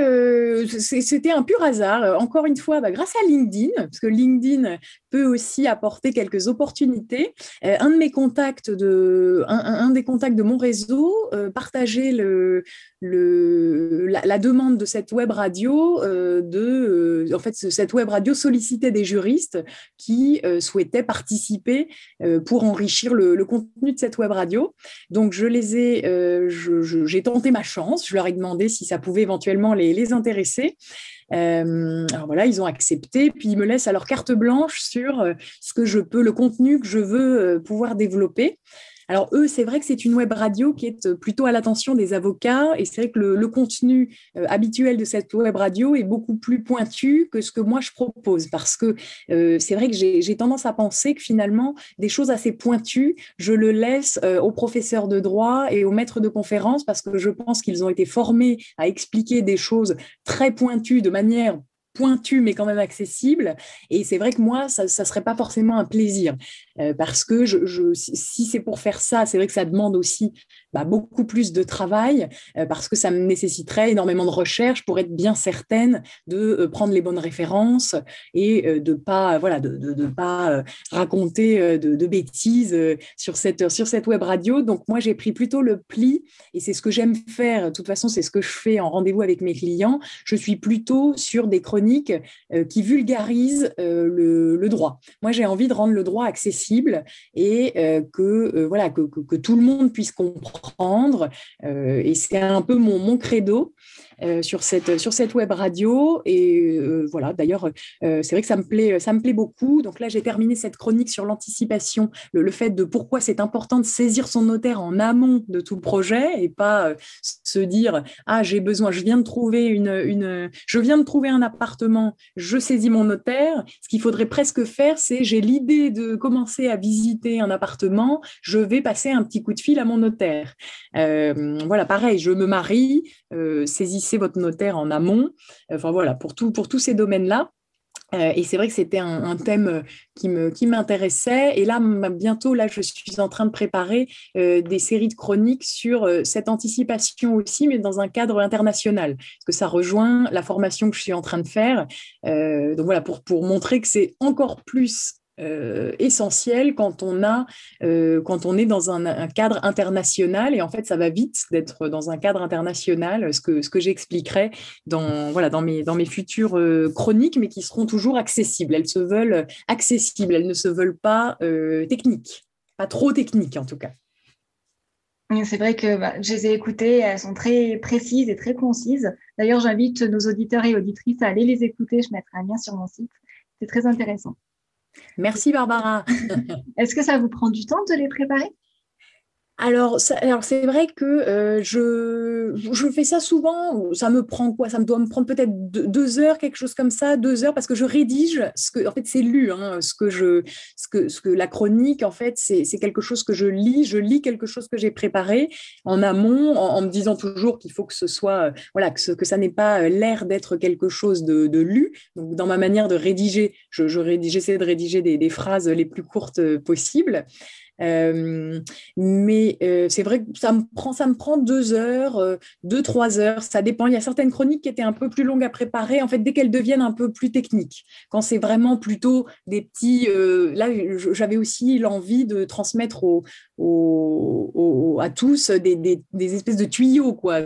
c'était un pur hasard. Encore une fois, bah, grâce à LinkedIn, parce que LinkedIn peut aussi apporter quelques opportunités. Euh, un des contacts de mon réseau euh, partageait le, le, la, demande de cette web radio. Euh, de, en fait, cette web radio sollicitait des juristes qui souhaitaient participer pour enrichir le, contenu de cette web radio. Donc, je les ai, j'ai tenté ma chance. Je leur ai demandé si ça pouvait éventuellement les, intéresser. Euh, alors voilà, ils ont accepté, puis ils me laissent alors carte blanche sur euh, ce que je peux, le contenu que je veux euh, pouvoir développer. Alors eux, c'est vrai que c'est une web radio qui est plutôt à l'attention des avocats et c'est vrai que le, contenu habituel de cette web radio est beaucoup plus pointu que ce que moi je propose parce que c'est vrai que j'ai tendance à penser que finalement des choses assez pointues, je le laisse aux professeurs de droit et aux maîtres de conférences parce que je pense qu'ils ont été formés à expliquer des choses très pointues de manière pointu mais quand même accessible. Et c'est vrai que moi, ça ne serait pas forcément un plaisir euh, parce que si c'est pour faire ça, c'est vrai que ça demande aussi bah, beaucoup plus de travail euh, parce que ça me nécessiterait énormément de recherche pour être bien certaine de euh, prendre les bonnes références et de pas voilà de, pas raconter de, bêtises sur cette sur cette web radio. Donc moi, j'ai pris plutôt le pli et c'est ce que j'aime faire. De toute façon, c'est ce que je fais en rendez-vous avec mes clients. Je suis plutôt sur des chroniques qui vulgarise euh, le, droit. Moi, j'ai envie de rendre le droit accessible et euh, que, voilà, que, tout le monde puisse comprendre. et c'est un peu mon credo. Euh, sur, cette, sur cette web radio. Et euh, voilà, d'ailleurs, euh, c'est vrai que ça me, plaît, ça me plaît beaucoup. Donc là, j'ai terminé cette chronique sur l'anticipation, le, fait de pourquoi c'est important de saisir son notaire en amont de tout projet et pas se dire ah j'ai besoin, je viens de trouver une, une, je viens de trouver un appartement, je saisis mon notaire. Ce qu'il faudrait presque faire, c'est j'ai l'idée de commencer à visiter un appartement, je vais passer un petit coup de fil à mon notaire. voilà, pareil, je me marie, saisissez votre notaire en amont. Enfin voilà, pour, tout, pour tous ces domaines-là. Euh, et c'est vrai que c'était un, thème euh, qui me qui m'intéressait. Et là, bientôt, là, je suis en train de préparer euh, des séries de chroniques sur cette anticipation aussi, mais dans un cadre international, parce que ça rejoint la formation que je suis en train de faire. donc voilà, pour pour montrer que c'est encore plus euh, essentiel quand on a euh, quand on est dans un, cadre international et en fait ça va vite d'être dans un cadre international ce que ce que j'expliquerai dans voilà dans mes dans mes futures euh, chroniques mais qui seront toujours accessibles elles se veulent accessibles elles ne se veulent pas techniques pas trop techniques en tout cas c'est vrai que bah, je les ai écoutées, elles sont très précises et très concises. D'ailleurs, j'invite nos auditeurs et auditrices à aller les écouter. Je mettrai un lien sur mon site. C'est très intéressant. Merci Barbara. Est-ce que ça vous prend du temps de les préparer? Alors, alors c'est vrai que euh, je, je fais ça souvent. Ça me prend quoi? Ça me doit me prendre peut-être deux, heures, quelque chose comme ça, deux heures, parce que je rédige ce que, en fait, c'est lu. Hein, ce que je, ce que, ce que la chronique, en fait, c'est quelque chose que je lis. Je lis quelque chose que j'ai préparé en amont, en, me disant toujours qu'il faut que ce soit, euh, voilà, que, que ça n'ait pas euh, l'air d'être quelque chose de, lu. Donc, dans ma manière de rédiger, j'essaie de rédiger des, phrases les plus courtes possibles. Euh, mais euh, c'est vrai que ça me prend, ça me prend deux heures, euh, deux, trois heures, ça dépend. Il y a certaines chroniques qui étaient un peu plus longues à préparer, en fait, dès qu'elles deviennent un peu plus techniques. Quand c'est vraiment plutôt des petits. là, j'avais aussi l'envie de transmettre aux, à tous des, des, espèces de tuyaux, quoi.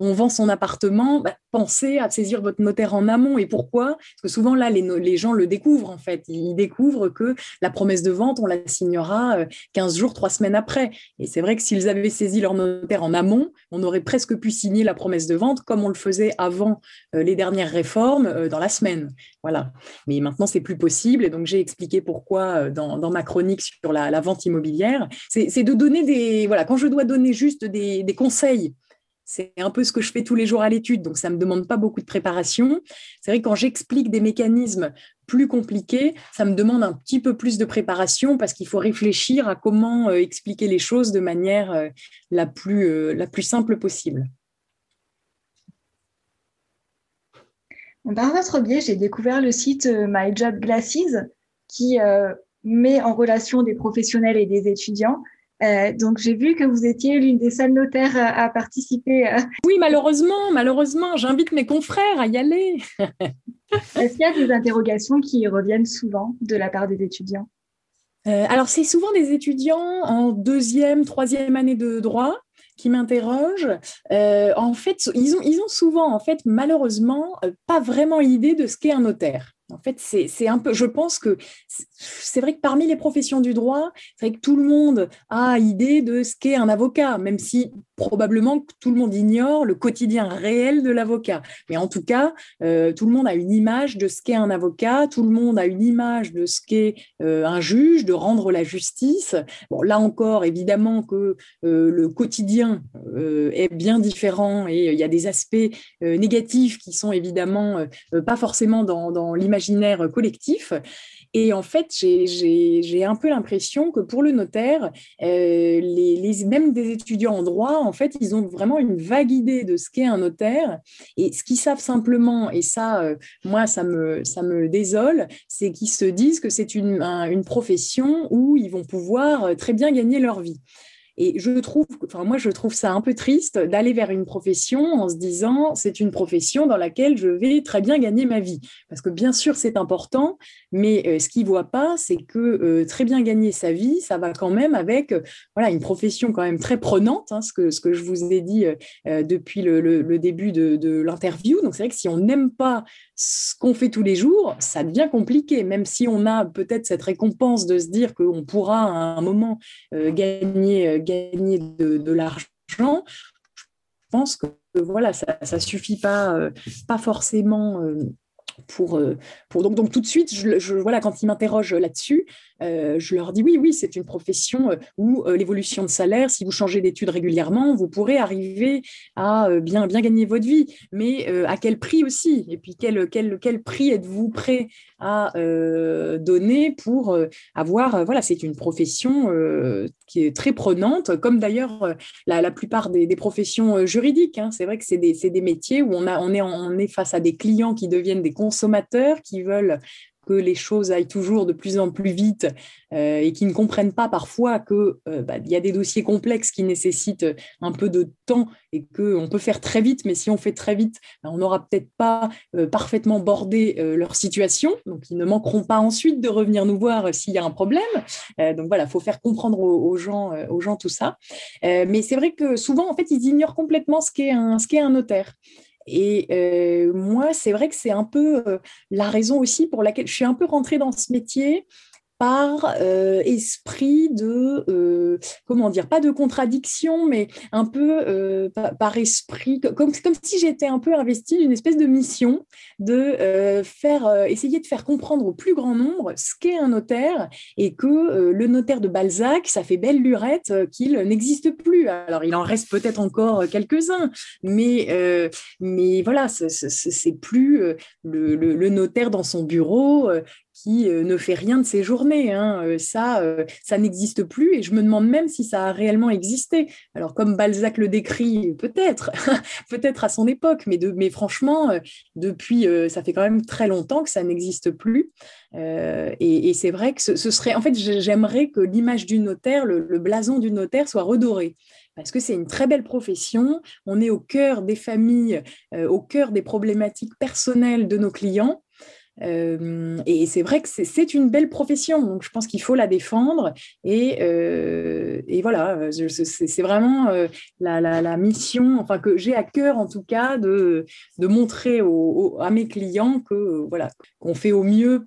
On vend son appartement, bah, pensez à saisir votre notaire en amont. Et pourquoi? Parce que souvent, là, les, les, gens le découvrent, en fait. Ils découvrent que la promesse de vente, on la signera 15 jours, 3 semaines après. Et c'est vrai que s'ils avaient saisi leur notaire en amont, on aurait presque pu signer la promesse de vente comme on le faisait avant euh, les dernières réformes euh, dans la semaine. Voilà. Mais maintenant, c'est plus possible. Et donc, j'ai expliqué pourquoi euh, dans, ma chronique sur la, vente immobilière. C'est de donner des. Voilà, quand je dois donner juste des, conseils c'est un peu ce que je fais tous les jours à l'étude, donc ça ne me demande pas beaucoup de préparation. C'est vrai que quand j'explique des mécanismes plus compliqués, ça me demande un petit peu plus de préparation parce qu'il faut réfléchir à comment euh, expliquer les choses de manière euh, la, plus, euh, la plus simple possible. Par votre biais, j'ai découvert le site My Job Glasses qui met en relation des professionnels et des étudiants euh, donc j'ai vu que vous étiez l'une des seules notaires à, participer. Euh. Oui, malheureusement, malheureusement, j'invite mes confrères à y aller. (laughs) Est-ce qu'il y a des interrogations qui reviennent souvent de la part des étudiants? Euh, Alors c'est souvent des étudiants en deuxième, troisième année de droit qui m'interrogent. en fait, ils ont, ils ont souvent, en fait, malheureusement, pas vraiment l'idée de ce qu'est un notaire. En fait, c'est un peu, je pense que c'est vrai que parmi les professions du droit, c'est vrai que tout le monde a idée de ce qu'est un avocat, même si probablement tout le monde ignore le quotidien réel de l'avocat. Mais en tout cas, euh, tout le monde a une image de ce qu'est un avocat, tout le monde a une image de ce qu'est euh, un juge, de rendre la justice. Là encore, évidemment que euh, le quotidien est bien différent et il y a des aspects négatifs qui sont évidemment pas forcément dans, dans l'imaginaire collectif. Et en fait, j'ai un peu l'impression que pour le notaire, euh, les, même des étudiants en droit, en fait, ils ont vraiment une vague idée de ce qu'est un notaire. Et ce qu'ils savent simplement, et ça, euh, moi, ça me, ça me désole, c'est qu'ils se disent que c'est une, une profession où ils vont pouvoir euh, très bien gagner leur vie. Et je trouve, enfin moi je trouve ça un peu triste d'aller vers une profession en se disant c'est une profession dans laquelle je vais très bien gagner ma vie. Parce que bien sûr c'est important, mais euh, ce qu'ils voient pas, c'est que euh, très bien gagner sa vie, ça va quand même avec euh, voilà une profession quand même très prenante, hein, ce que ce que je vous ai dit depuis le, le, début de, de l'interview. Donc c'est vrai que si on n'aime pas ce qu'on fait tous les jours, ça devient compliqué, même si on a peut-être cette récompense de se dire qu'on pourra à un moment gagner gagner de, l'argent, je pense que voilà, ça ne suffit pas, euh, pas forcément euh, pour, euh, pour donc, donc tout de suite, je, voilà, quand ils m'interrogent là-dessus, je leur dis oui, oui, c'est une profession où l'évolution de salaire, si vous changez d'études régulièrement, vous pourrez arriver à bien, gagner votre vie, mais à quel prix aussi? Et puis quel, prix êtes-vous prêt à donner pour avoir, voilà, c'est une profession qui est très prenante, comme d'ailleurs la, plupart des, professions juridiques. Hein. C'est vrai que c'est des, métiers où on est face à des clients qui deviennent des consommateurs, qui veulent que les choses aillent toujours de plus en plus vite euh, et qui ne comprennent pas parfois qu'il euh, bah, y a des dossiers complexes qui nécessitent un peu de temps et qu'on peut faire très vite, mais si on fait très vite, bah, on n'aura peut-être pas euh, parfaitement bordé leur situation, donc ils ne manqueront pas ensuite de revenir nous voir s'il y a un problème. donc voilà, il faut faire comprendre aux, gens, aux gens tout ça. mais c'est vrai que souvent, en fait, ils ignorent complètement ce qu'est un, ce qu'est un notaire. Et euh, moi, c'est vrai que c'est un peu euh, la raison aussi pour laquelle je suis un peu rentrée dans ce métier par euh, esprit de, euh, comment dire, pas de contradiction, mais un peu euh, par, esprit, comme, comme si j'étais un peu investie d'une espèce de mission de faire, essayer de faire comprendre au plus grand nombre ce qu'est un notaire et que le notaire de Balzac, ça fait belle lurette qu'il n'existe plus. Alors, il en reste peut-être encore quelques-uns, mais, mais voilà, c'est plus le, le, notaire dans son bureau qui ne fait rien de ses journées. Hein, ça, ça n'existe plus et je me demande même si ça a réellement existé. Alors, comme Balzac le décrit, peut-être, (laughs) peut-être à son époque, mais, de, mais franchement, depuis, ça fait quand même très longtemps que ça n'existe plus. et, c'est vrai que ce, serait, en fait, j'aimerais que l'image du notaire, le, blason du notaire soit redoré parce que c'est une très belle profession. On est au cœur des familles, euh, au cœur des problématiques personnelles de nos clients. Et c'est vrai que c'est une belle profession, donc je pense qu'il faut la défendre. Et, voilà, c'est vraiment la, mission, enfin que j'ai à cœur en tout cas de, montrer à mes clients que voilà qu'on fait au mieux.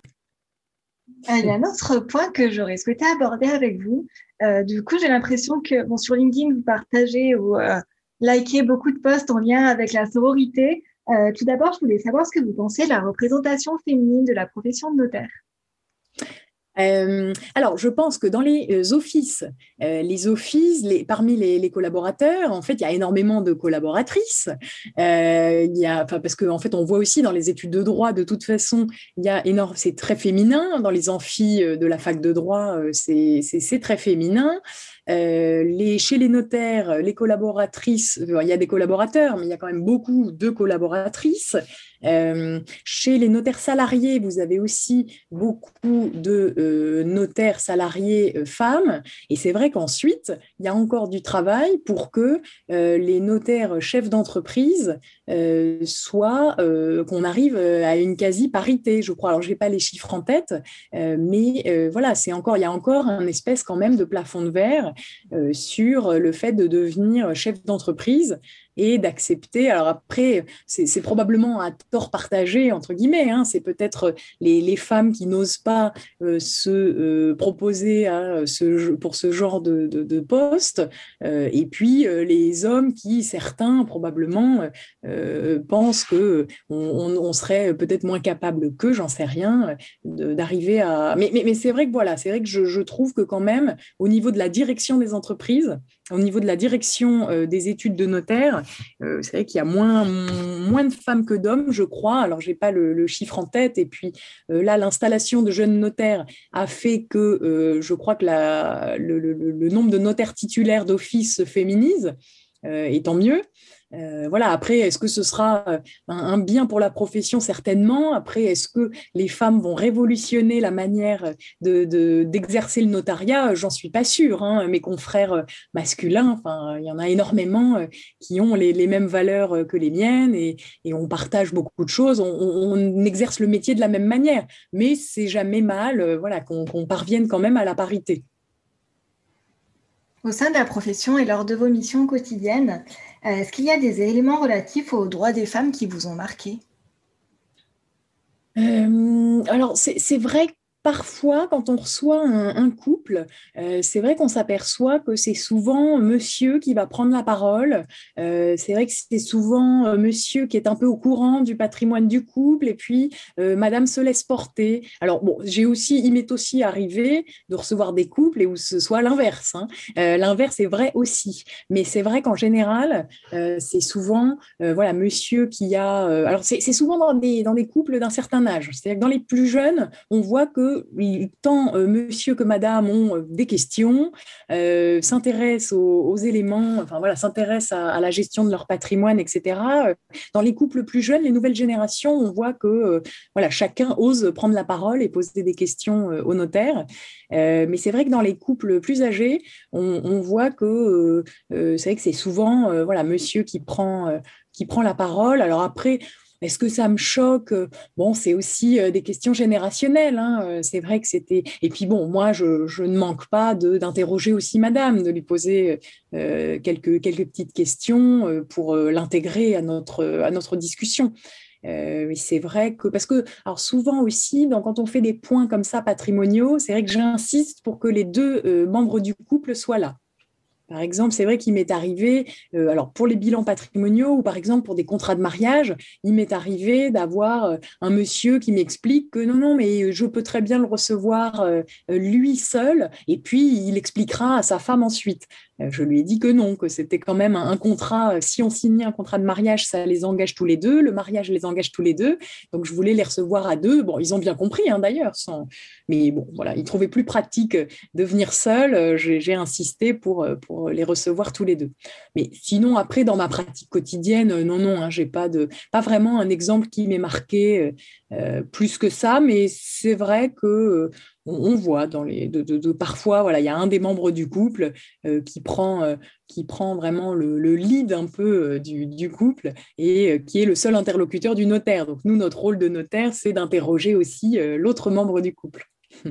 Il y a un autre point que j'aurais souhaité aborder avec vous, euh, du coup, j'ai l'impression que bon, sur LinkedIn, vous partagez ou euh, likez beaucoup de posts en lien avec la sororité. Euh, tout d'abord, je voulais savoir ce que vous pensez de la représentation féminine de la profession de notaire. Euh, alors, je pense que dans les euh, offices, les offices, parmi les, collaborateurs, en fait, il y a énormément de collaboratrices. il y a, parce qu'en en fait, on voit aussi dans les études de droit, de toute façon, il y a énorme, c'est très féminin. Dans les amphis de la fac de droit, c'est très féminin. Les, chez les notaires, les collaboratrices, il y a des collaborateurs, mais il y a quand même beaucoup de collaboratrices. Euh, chez les notaires salariés, vous avez aussi beaucoup de euh, notaires salariés euh, femmes. Et c'est vrai qu'ensuite, il y a encore du travail pour que les notaires chefs d'entreprise soient, qu'on arrive à une quasi-parité, je crois. Alors, je n'ai pas les chiffres en tête, mais voilà, c'est encore, il y a encore un espèce quand même de plafond de verre sur le fait de devenir chef d'entreprise et d'accepter. Alors après, c'est probablement à tort partagé, entre guillemets, hein. c'est peut-être les, les, femmes qui n'osent pas euh, se euh, proposer pour ce genre de, poste, euh, et puis les hommes qui, certains probablement, pensent que on, serait peut-être moins capable que, j'en sais rien, d'arriver à... Mais, c'est vrai que voilà, c'est vrai que je trouve que quand même, au niveau de la direction des entreprises, au niveau de la direction des études de notaire, euh, c'est vrai qu'il y a moins, de femmes que d'hommes, je crois. Alors, je n'ai pas le, chiffre en tête. Et puis euh, là, l'installation de jeunes notaires a fait que euh, je crois que le, nombre de notaires titulaires d'office se féminise, et tant mieux. Euh, voilà. Après, est-ce que ce sera euh, un, bien pour la profession? Certainement. Après, est-ce que les femmes vont révolutionner la manière d'exercer le notariat? J'en suis pas sûre. Hein. Mes confrères euh, masculins, enfin, il y en a énormément qui ont les, mêmes valeurs que les miennes et, on partage beaucoup de choses. On, exerce le métier de la même manière, mais c'est jamais mal, voilà, qu'on parvienne quand même à la parité. Au sein de la profession et lors de vos missions quotidiennes, est-ce qu'il y a des éléments relatifs aux droits des femmes qui vous ont marqué? Euh, alors, c'est vrai parfois, quand on reçoit un, couple, euh, c'est vrai qu'on s'aperçoit que c'est souvent monsieur qui va prendre la parole. Euh, c'est vrai que c'est souvent euh, monsieur qui est un peu au courant du patrimoine du couple et puis madame se laisse porter. Alors, bon, j'ai aussi, il m'est aussi arrivé de recevoir des couples et où ce soit l'inverse. Hein. l'inverse est vrai aussi. Mais c'est vrai qu'en général, c'est souvent, voilà, monsieur qui a. alors, c'est souvent dans des, dans des couples d'un certain âge. C'est-à-dire que dans les plus jeunes, on voit que tant euh, monsieur que madame ont euh, des questions, euh, s'intéressent aux, éléments, enfin voilà, s'intéressent à, la gestion de leur patrimoine, etc. Dans les couples plus jeunes, les nouvelles générations, on voit que voilà, chacun ose prendre la parole et poser des questions au notaire. mais c'est vrai que dans les couples plus âgés, on, voit que c'est vrai que c'est souvent voilà, monsieur qui prend, qui prend la parole. Alors après, est-ce que ça me choque? Bon, c'est aussi euh, des questions générationnelles. Hein, euh, c'est vrai que c'était. Et puis bon, moi, je, ne manque pas d'interroger aussi Madame, de lui poser euh, quelques petites questions pour l'intégrer à notre discussion. c'est vrai que parce que alors souvent aussi, quand on fait des points comme ça patrimoniaux, c'est vrai que j'insiste pour que les deux membres du couple soient là. Par exemple, c'est vrai qu'il m'est arrivé, euh, alors pour les bilans patrimoniaux ou par exemple pour des contrats de mariage, il m'est arrivé d'avoir euh, un monsieur qui m'explique que non, non, mais je peux très bien le recevoir euh, lui seul et puis il expliquera à sa femme ensuite. Je lui ai dit que non, que c'était quand même un, contrat. Si on signait un contrat de mariage, ça les engage tous les deux. Le mariage les engage tous les deux. Donc je voulais les recevoir à deux. Bon, ils ont bien compris hein, d'ailleurs. Mais bon, voilà, ils trouvaient plus pratique de venir seul. J'ai insisté pour, pour les recevoir tous les deux. Mais sinon, après, dans ma pratique quotidienne, euh, non, non, hein, j'ai pas de, pas vraiment un exemple qui m'est marqué euh, euh, plus que ça, mais c'est vrai que on, voit dans les, de, parfois, voilà, il y a un des membres du couple qui prend, qui prend vraiment le, lead un peu du, du, couple et qui est le seul interlocuteur du notaire. Donc nous, notre rôle de notaire, c'est d'interroger aussi l'autre membre du couple. (laughs)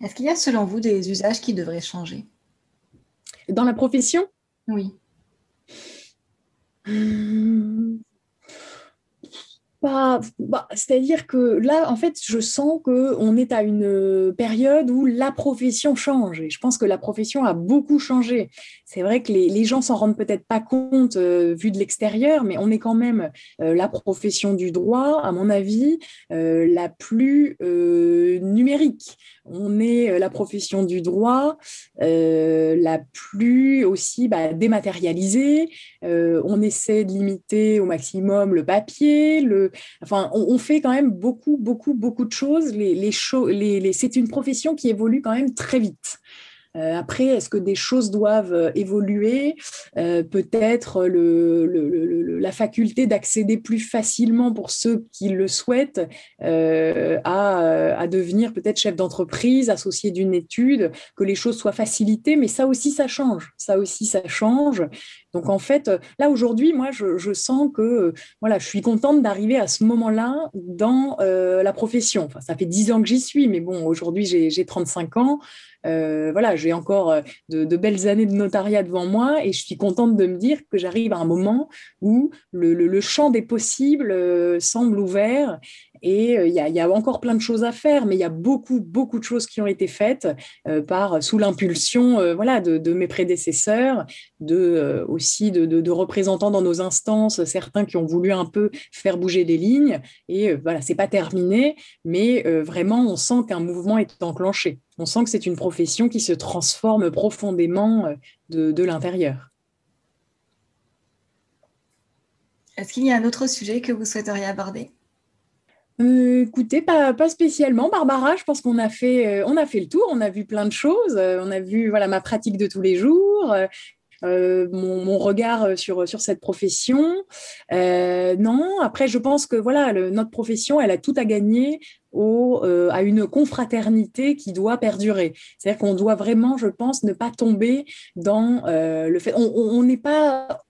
Est-ce qu'il y a selon vous des usages qui devraient changer? Dans la profession? Oui. Bah, c'est-à-dire que là, en fait, je sens qu'on est à une période où la profession change. Et je pense que la profession a beaucoup changé. C'est vrai que les, les gens s'en rendent peut-être pas compte euh, vu de l'extérieur, mais on est quand même euh, la profession du droit, à mon avis, euh, la plus numérique. On est la profession du droit la plus aussi bah, dématérialisée. on essaie de limiter au maximum le papier, le, on, fait quand même beaucoup, beaucoup, beaucoup de choses. C'est une profession qui évolue quand même très vite. Euh, après, est-ce que des choses doivent euh, évoluer? Euh, Peut-être la faculté d'accéder plus facilement pour ceux qui le souhaitent à, à, devenir peut-être chef d'entreprise, associé d'une étude, que les choses soient facilitées, mais ça aussi, ça change. Ça aussi, ça change. Donc en fait, là aujourd'hui, moi, je, sens que voilà, je suis contente d'arriver à ce moment-là dans la profession. Ça fait dix ans que j'y suis, mais bon, aujourd'hui, j'ai 35 ans. Euh, voilà, j'ai encore euh, de, belles années de notariat devant moi et je suis contente de me dire que j'arrive à un moment où le, champ des possibles euh, semble ouvert et il y, a, encore plein de choses à faire, mais il y a beaucoup, beaucoup de choses qui ont été faites par, sous l'impulsion voilà, de, mes prédécesseurs, de, aussi de, représentants dans nos instances, certains qui ont voulu un peu faire bouger des lignes. Et voilà, c'est pas terminé, mais vraiment, on sent qu'un mouvement est enclenché on sent que c'est une profession qui se transforme profondément euh, de, l'intérieur. Est-ce qu'il y a un autre sujet que vous souhaiteriez aborder? Euh, écoutez, pas, spécialement, Barbara. Je pense qu'on a fait, euh, a fait le tour. On a vu plein de choses. on a vu voilà ma pratique de tous les jours, mon, regard sur, sur cette profession. non, après, je pense que voilà, notre profession, elle a tout à gagner euh, à une confraternité qui doit perdurer. C'est-à-dire qu'on doit vraiment, je pense, ne pas tomber dans euh, le fait. On n'est pas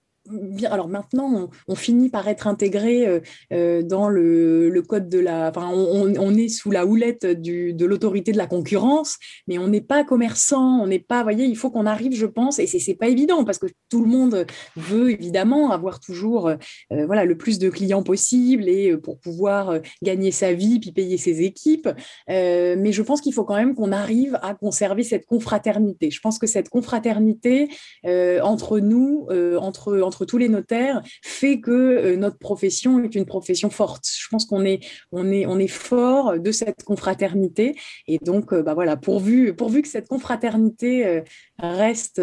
Alors maintenant, on, finit par être intégré euh, euh, dans le, code de la. Enfin, on, est sous la houlette de l'autorité de la concurrence, mais on n'est pas commerçant, on n'est pas. Vous voyez, il faut qu'on arrive, je pense, et c'est pas évident parce que tout le monde veut évidemment avoir toujours, euh, voilà, le plus de clients possible et pour pouvoir gagner sa vie puis payer ses équipes. mais je pense qu'il faut quand même qu'on arrive à conserver cette confraternité. Je pense que cette confraternité entre nous, entre tous les notaires fait que euh, notre profession est une profession forte. Je pense qu'on est, on est, on est fort de cette confraternité. Et donc, euh, bah voilà, pourvu, pourvu que cette confraternité euh, reste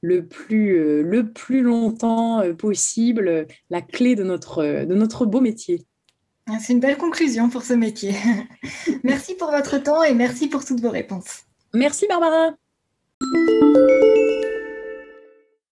le plus, le plus longtemps possible la clé de notre, de notre beau métier. Ah, c'est une belle conclusion pour ce métier. (laughs) merci pour votre temps et merci pour toutes vos réponses. Merci Barbara.